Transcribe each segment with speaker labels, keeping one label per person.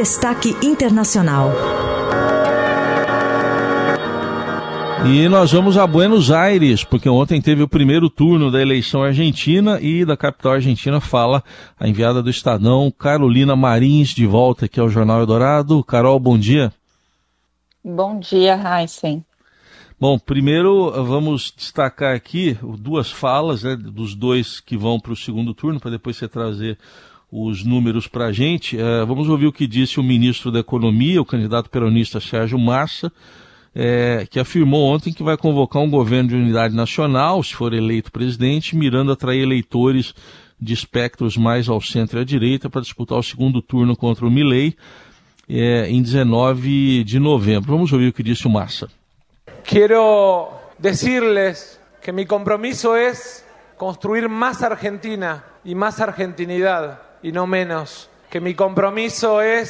Speaker 1: Destaque Internacional.
Speaker 2: E nós vamos a Buenos Aires, porque ontem teve o primeiro turno da eleição argentina e da capital argentina fala a enviada do Estadão, Carolina Marins, de volta aqui ao Jornal Eldorado. Carol, bom dia.
Speaker 3: Bom dia, Heisen.
Speaker 2: Bom, primeiro vamos destacar aqui duas falas né, dos dois que vão para o segundo turno, para depois você trazer os números para a gente. Uh, vamos ouvir o que disse o ministro da Economia, o candidato peronista Sérgio Massa é, que afirmou ontem que vai convocar um governo de unidade nacional, se for eleito presidente, mirando atrair eleitores de espectros mais ao centro e à direita para disputar o segundo turno contra o Milley é, em 19 de novembro. Vamos ouvir o que disse o Massa.
Speaker 4: Quero dizer-lhes que meu compromisso é construir mais Argentina e mais argentinidade e não menos. Que meu compromisso é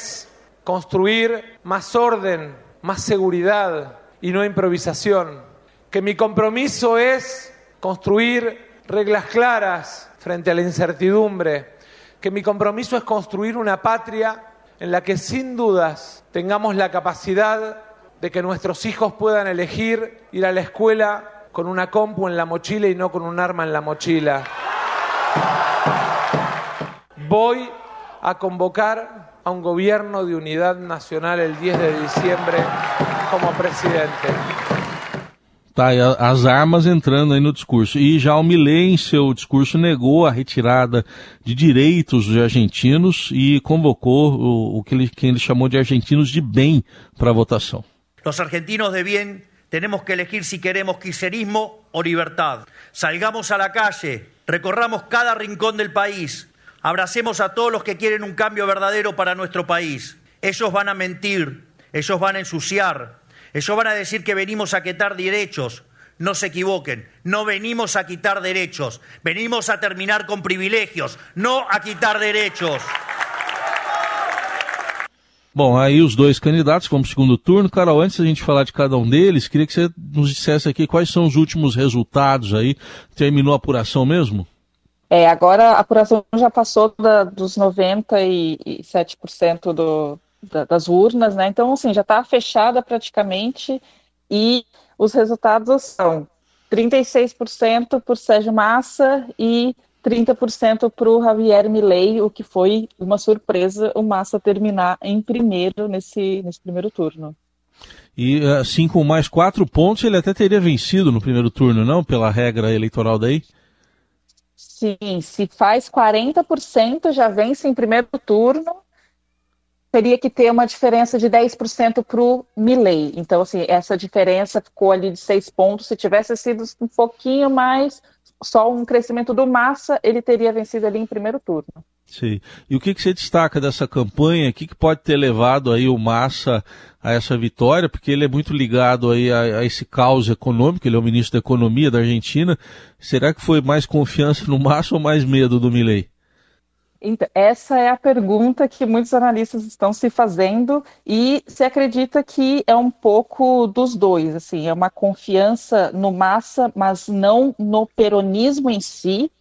Speaker 4: construir mais ordem más seguridad y no improvisación. Que mi compromiso es construir reglas claras frente a la incertidumbre. Que mi compromiso es construir una patria en la que sin dudas tengamos la capacidad de que nuestros hijos puedan elegir ir a la escuela con una compu en la mochila y no con un arma en la mochila. Voy a convocar a un gobierno de unidad nacional el 10 de diciembre como presidente.
Speaker 2: Tá, as armas entrando aí no discurso. E já o Milei, em seu discurso, negou a retirada de direitos dos argentinos e convocou o, o que, ele, que ele chamou de argentinos de bem para a votação.
Speaker 5: Os argentinos de bem temos que elegir se queremos quiserismo ou liberdade. Salgamos a la calle, recorramos cada rincón del país, Abracemos a todos los que quieren un cambio verdadero para nuestro país. Ellos van a mentir, ellos van a ensuciar, ellos van a decir que venimos a quitar derechos. No se equivoquen, no venimos a quitar derechos, venimos a terminar con privilegios, no a quitar derechos.
Speaker 2: Bom, aí os dois candidatos, vamos para o segundo turno. Carol, antes da gente falar de cada um deles, queria que você nos dissesse aqui quais são os últimos resultados aí. Terminou a apuração mesmo?
Speaker 3: É, agora a apuração já passou da, dos 97% do, da, das urnas, né? Então, assim, já está fechada praticamente e os resultados são 36% por Sérgio Massa e 30% para o Javier Milei, o que foi uma surpresa o Massa terminar em primeiro nesse, nesse primeiro turno.
Speaker 2: E assim, com mais quatro pontos, ele até teria vencido no primeiro turno, não? Pela regra eleitoral daí?
Speaker 3: Sim, se faz 40%, já vence em primeiro turno, teria que ter uma diferença de 10% para o Milley. Então, assim, essa diferença ficou ali de seis pontos. Se tivesse sido um pouquinho mais, só um crescimento do Massa, ele teria vencido ali em primeiro turno.
Speaker 2: Sim. E o que, que você destaca dessa campanha? O que, que pode ter levado aí o Massa a essa vitória? Porque ele é muito ligado aí a, a, esse caos econômico, ele é o ministro da Economia da Argentina. Será que foi mais confiança no Massa ou mais medo do Milei?
Speaker 3: Então, essa é a pergunta que muitos analistas estão se fazendo e se acredita que é um pouco dos dois, assim, é uma confiança no Massa, mas não no peronismo em si,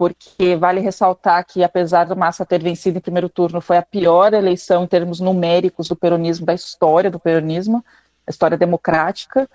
Speaker 3: porque vale ressaltar que, apesar do Massa ter vencido em primeiro turno, foi a pior eleição em termos numéricos do peronismo, da história do peronismo, a história democrática,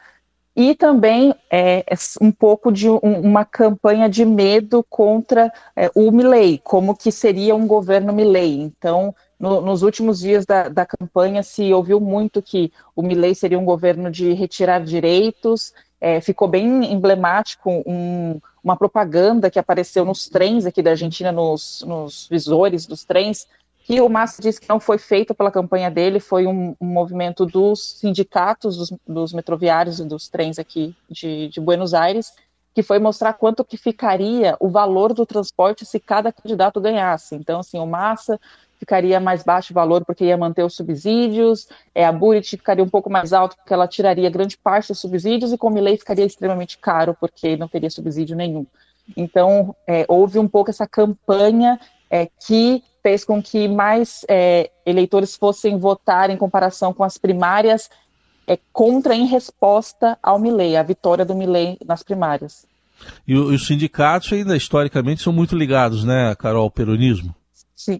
Speaker 3: e também é, é um pouco de um, uma campanha de medo contra é, o Milley, como que seria um governo Milley. Então, no, nos últimos dias da, da, campanha se ouviu muito que o Milley seria um governo de retirar direitos, é, ficou bem emblemático um, uma propaganda que apareceu nos trens aqui da Argentina, nos, nos visores dos trens, que o Massa disse que não foi feita pela campanha dele, foi um, um movimento dos sindicatos dos, dos, metroviários e dos trens aqui de, de Buenos Aires, que foi mostrar quanto que ficaria o valor do transporte se cada candidato ganhasse. Então, assim, o Massa ficaria mais baixo o valor porque ia manter os subsídios, é, a Burit ficaria um pouco mais alto porque ela tiraria grande parte dos subsídios e com o Milley ficaria extremamente caro porque não teria subsídio nenhum. Então, é, houve um pouco essa campanha é, que fez com que mais é, eleitores fossem votar em comparação com as primárias é, contra em resposta ao Milley, a vitória do Milley nas primárias.
Speaker 2: E, e os sindicatos ainda historicamente são muito ligados, né, Carol, ao peronismo?
Speaker 3: Sim,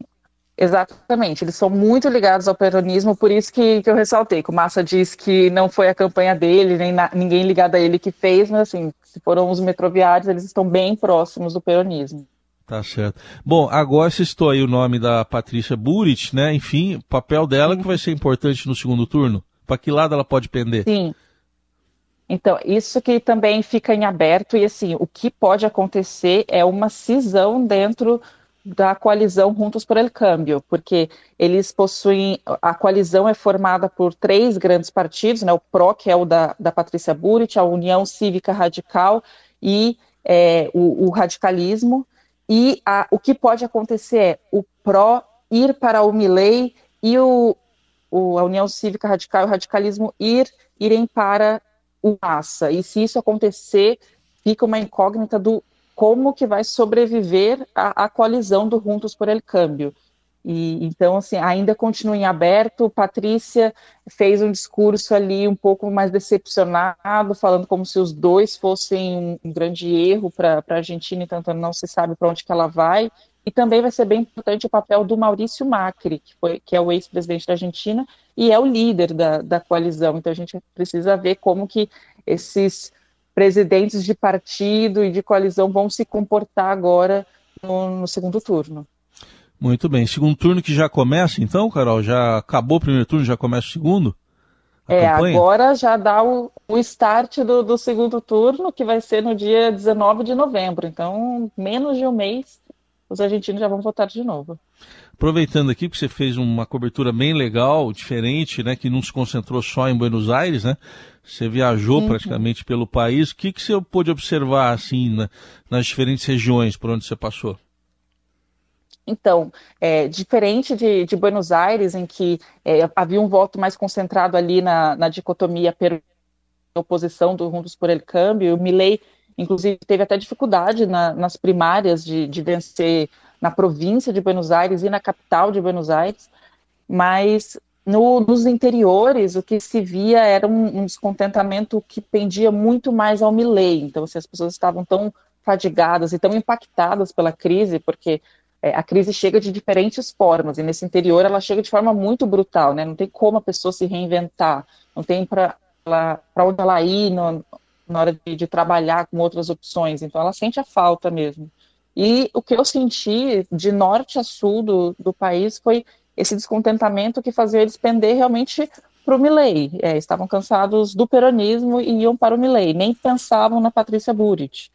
Speaker 3: Exatamente, eles são muito ligados ao peronismo, por isso que, que eu ressaltei, que o Massa diz que não foi a campanha dele, nem na, ninguém ligado a ele que fez, mas assim, se foram os metroviários, eles estão bem próximos do peronismo.
Speaker 2: Tá certo. Bom, agora citou aí o nome da Patrícia Burit, né? Enfim, o papel dela Sim. que vai ser importante no segundo turno. Para que lado ela pode pender?
Speaker 3: Sim. Então, isso que também fica em aberto, e assim, o que pode acontecer é uma cisão dentro da coalizão Juntos por el Câmbio, porque eles possuem, a coalizão é formada por três grandes partidos, né, o PRO, que é o da, da Patrícia Burit, a União Cívica Radical e é, o, o, radicalismo, e a, o que pode acontecer é o PRO ir para o Milley e o, o, a União Cívica Radical e o radicalismo ir irem para o Massa, e se isso acontecer, fica uma incógnita do como que vai sobreviver a, a coalizão do Juntos por El Câmbio. E, então, assim, ainda continua em aberto. Patrícia fez um discurso ali um pouco mais decepcionado, falando como se os dois fossem um, um grande erro para a Argentina, então não se sabe para onde que ela vai. E também vai ser bem importante o papel do Maurício Macri, que, foi, que é o ex-presidente da Argentina e é o líder da, da coalizão. Então a gente precisa ver como que esses presidentes de partido e de coalizão vão se comportar agora no, no segundo turno.
Speaker 2: Muito bem. Segundo turno que já começa, então, Carol? Já acabou o primeiro turno, já começa o segundo?
Speaker 3: é, campanha? agora já dá o, o start do, do, segundo turno, que vai ser no dia 19 de novembro. Então, menos de um mês, os argentinos já vão votar de novo.
Speaker 2: Aproveitando aqui que você fez uma cobertura bem legal, diferente, né, que não se concentrou só em Buenos Aires, né? Você viajou uhum. praticamente pelo país. O que, que você pôde observar assim na, nas diferentes regiões por onde você passou?
Speaker 3: Então, é, diferente de, de, Buenos Aires, em que é, havia um voto mais concentrado ali na, na dicotomia per oposição do Juntos por El Câmbio, o Milley, inclusive, teve até dificuldade na, nas primárias de, de vencer na província de Buenos Aires e na capital de Buenos Aires, mas no, nos interiores o que se via era um, um, descontentamento que pendia muito mais ao Milley. Então, assim, as pessoas estavam tão fadigadas e tão impactadas pela crise, porque é, a crise chega de diferentes formas, e nesse interior ela chega de forma muito brutal, né? Não tem como a pessoa se reinventar, não tem para onde ela ir no, na hora de, de trabalhar com outras opções. Então, ela sente a falta mesmo. E o que eu senti de norte a sul do, do país foi esse descontentamento que fazia eles pender realmente para o Milley. É, estavam cansados do peronismo e iam para o Milley, nem pensavam na Patrícia Burit.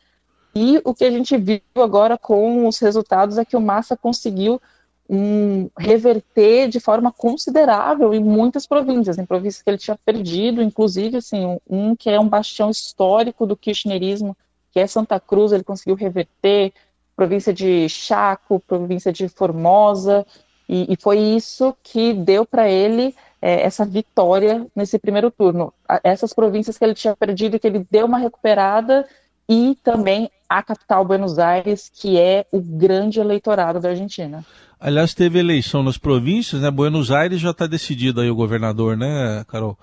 Speaker 3: E o que a gente viu agora com os resultados é que o Massa conseguiu um, reverter de forma considerável em muitas províncias, em províncias que ele tinha perdido, inclusive assim, um que é um bastião histórico do kirchnerismo, que é Santa Cruz, ele conseguiu reverter, província de Chaco, província de Formosa, e, e foi isso que deu para ele é, essa vitória nesse primeiro turno. Essas províncias que ele tinha perdido, que ele deu uma recuperada, e também a capital Buenos Aires, que é o grande eleitorado da Argentina.
Speaker 2: Aliás, teve eleição nas províncias, né? Buenos Aires já está decidido aí o governador, né, Carol?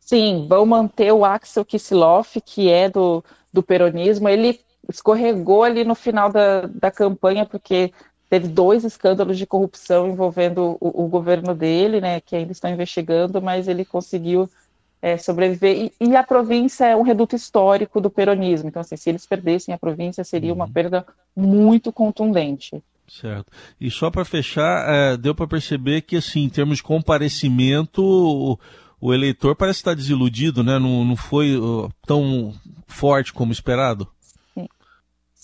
Speaker 3: Sim, vão manter o Axel Kicillof, que é do, do peronismo. Ele escorregou ali no final da, da campanha, porque teve dois escândalos de corrupção envolvendo o, o, governo dele, né, que ainda estão investigando, mas ele conseguiu é, sobreviver. E, e, a província é um reduto histórico do peronismo, então, assim, se eles perdessem a província, seria uma uhum. perda muito contundente.
Speaker 2: Certo. E só para fechar, é, deu para perceber que, assim, em termos de comparecimento, o, o eleitor parece estar desiludido, né? Não, não foi uh, tão forte como esperado.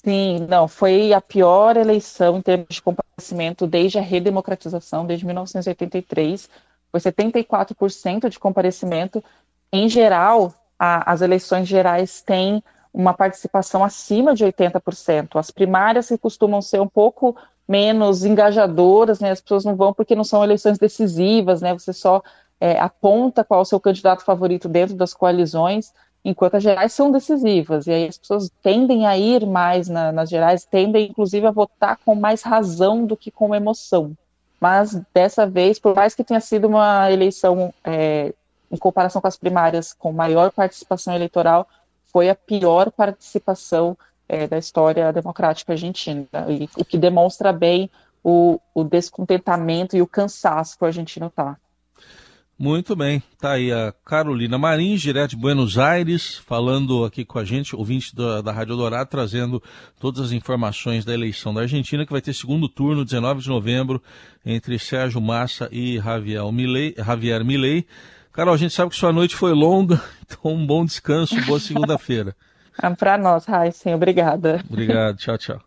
Speaker 3: Sim, não, foi a pior eleição em termos de comparecimento desde a redemocratização, desde 1983. Foi 74% de comparecimento. Em geral, a, as eleições gerais têm uma participação acima de 80%. As primárias que costumam ser um pouco menos engajadoras, né? As pessoas não vão porque não são eleições decisivas, né? Você só é, aponta qual é o seu candidato favorito dentro das coalizões enquanto as gerais são decisivas, e aí as pessoas tendem a ir mais na, nas gerais, tendem inclusive a votar com mais razão do que com emoção. Mas dessa vez, por mais que tenha sido uma eleição, é, em comparação com as primárias, com maior participação eleitoral, foi a pior participação é, da história democrática argentina, e, o que demonstra bem o, o descontentamento e o cansaço que o argentino está.
Speaker 2: Muito bem, tá aí a Carolina Marins, direto de Buenos Aires, falando aqui com a gente, ouvinte da, da Rádio Dourado, trazendo todas as informações da eleição da Argentina, que vai ter segundo turno, 19 de novembro, entre Sérgio Massa e Javier Milei. Javier Milei. Carol, a gente sabe que sua noite foi longa, então um bom descanso, boa segunda-feira.
Speaker 3: Para nós, Raíssen, obrigada.
Speaker 2: Obrigado, tchau, tchau.